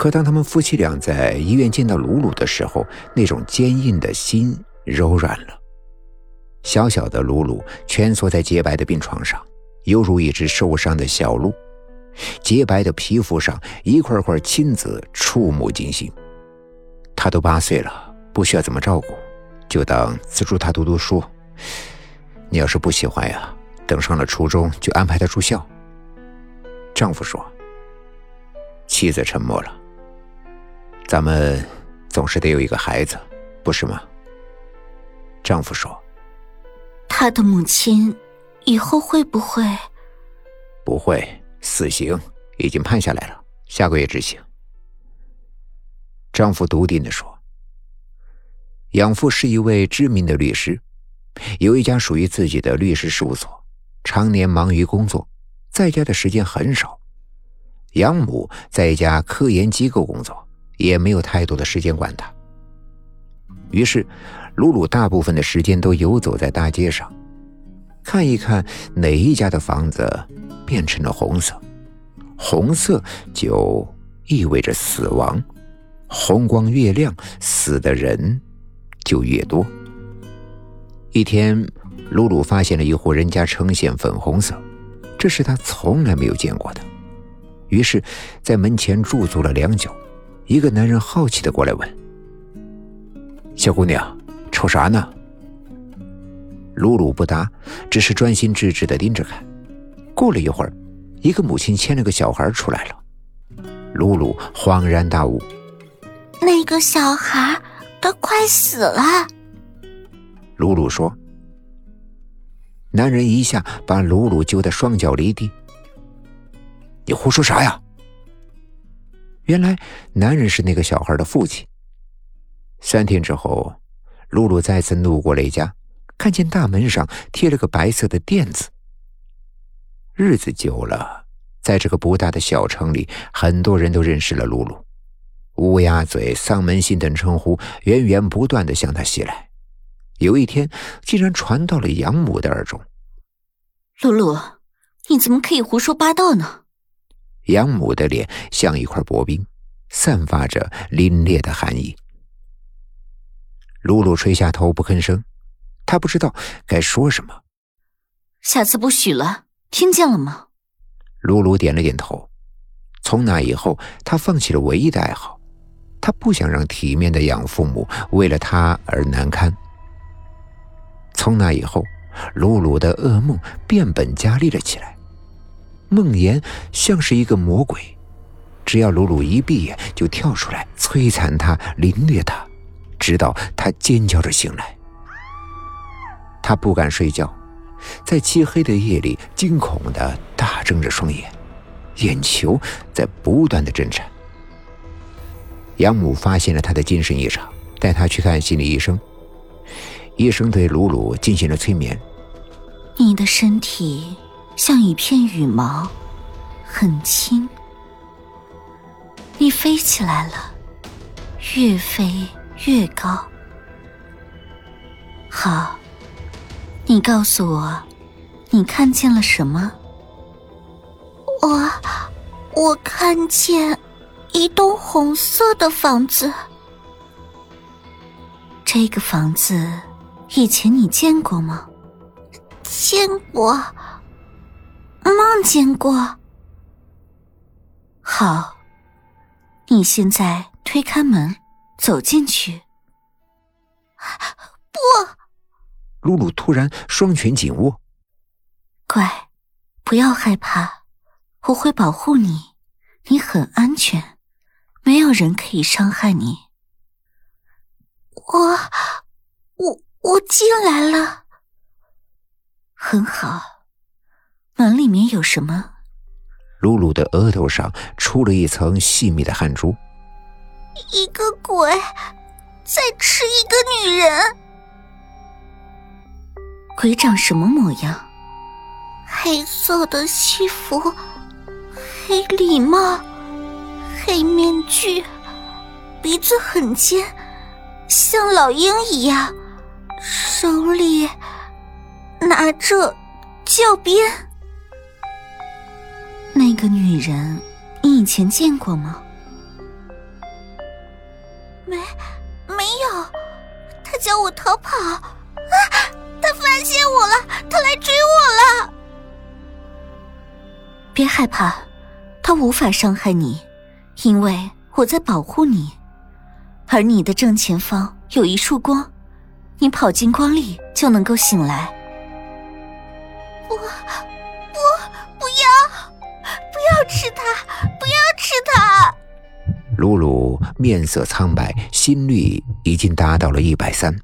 可当他们夫妻俩在医院见到鲁鲁的时候，那种坚硬的心柔软了。小小的鲁鲁蜷缩在洁白的病床上，犹如一只受伤的小鹿。洁白的皮肤上一块块青紫，触目惊心。他都八岁了，不需要怎么照顾，就当资助他读读书。你要是不喜欢呀，等上了初中就安排他住校。丈夫说。妻子沉默了。咱们总是得有一个孩子，不是吗？丈夫说。他的母亲以后会不会？不会，死刑已经判下来了，下个月执行。丈夫笃定的说。养父是一位知名的律师，有一家属于自己的律师事务所，常年忙于工作，在家的时间很少。养母在一家科研机构工作，也没有太多的时间管他。于是，鲁鲁大部分的时间都游走在大街上，看一看哪一家的房子变成了红色，红色就意味着死亡，红光越亮，死的人就越多。一天，鲁鲁发现了一户人家呈现粉红色，这是他从来没有见过的。于是，在门前驻足了良久，一个男人好奇的过来问：“小姑娘，瞅啥呢？”鲁鲁不答，只是专心致志的盯着看。过了一会儿，一个母亲牵了个小孩出来了。鲁鲁恍然大悟：“那个小孩，都快死了。”鲁鲁说。男人一下把鲁鲁揪得双脚离地。你胡说啥呀？原来男人是那个小孩的父亲。三天之后，露露再次路过雷家，看见大门上贴了个白色的“垫子。日子久了，在这个不大的小城里，很多人都认识了露露。乌鸦嘴、丧门星等称呼源源不断的向他袭来。有一天，竟然传到了养母的耳中：“露露，你怎么可以胡说八道呢？”养母的脸像一块薄冰，散发着凛冽的寒意。露露垂下头不吭声，她不知道该说什么。下次不许了，听见了吗？露露点了点头。从那以后，她放弃了唯一的爱好，她不想让体面的养父母为了她而难堪。从那以后，露露的噩梦变本加厉了起来。梦魇像是一个魔鬼，只要鲁鲁一闭眼，就跳出来摧残他、凌虐他，直到他尖叫着醒来。他不敢睡觉，在漆黑的夜里惊恐的大睁着双眼，眼球在不断的震颤。养母发现了他的精神异常，带他去看心理医生。医生对鲁鲁进行了催眠：“你的身体。”像一片羽毛，很轻。你飞起来了，越飞越高。好，你告诉我，你看见了什么？我，我看见一栋红色的房子。这个房子以前你见过吗？见过。梦见过。好，你现在推开门，走进去。不，露露突然双拳紧握。乖，不要害怕，我会保护你，你很安全，没有人可以伤害你。我，我，我进来了。很好。门里面有什么？露露的额头上出了一层细密的汗珠。一个鬼在吃一个女人。鬼长什么模样？黑色的西服，黑礼帽，黑面具，鼻子很尖，像老鹰一样，手里拿着教鞭。那个女人，你以前见过吗？没，没有，他叫我逃跑，啊，他发现我了，他来追我了。别害怕，他无法伤害你，因为我在保护你，而你的正前方有一束光，你跑进光里就能够醒来。不，不，不要，不要吃它，不要吃它！露露面色苍白，心率已经达到了一百三。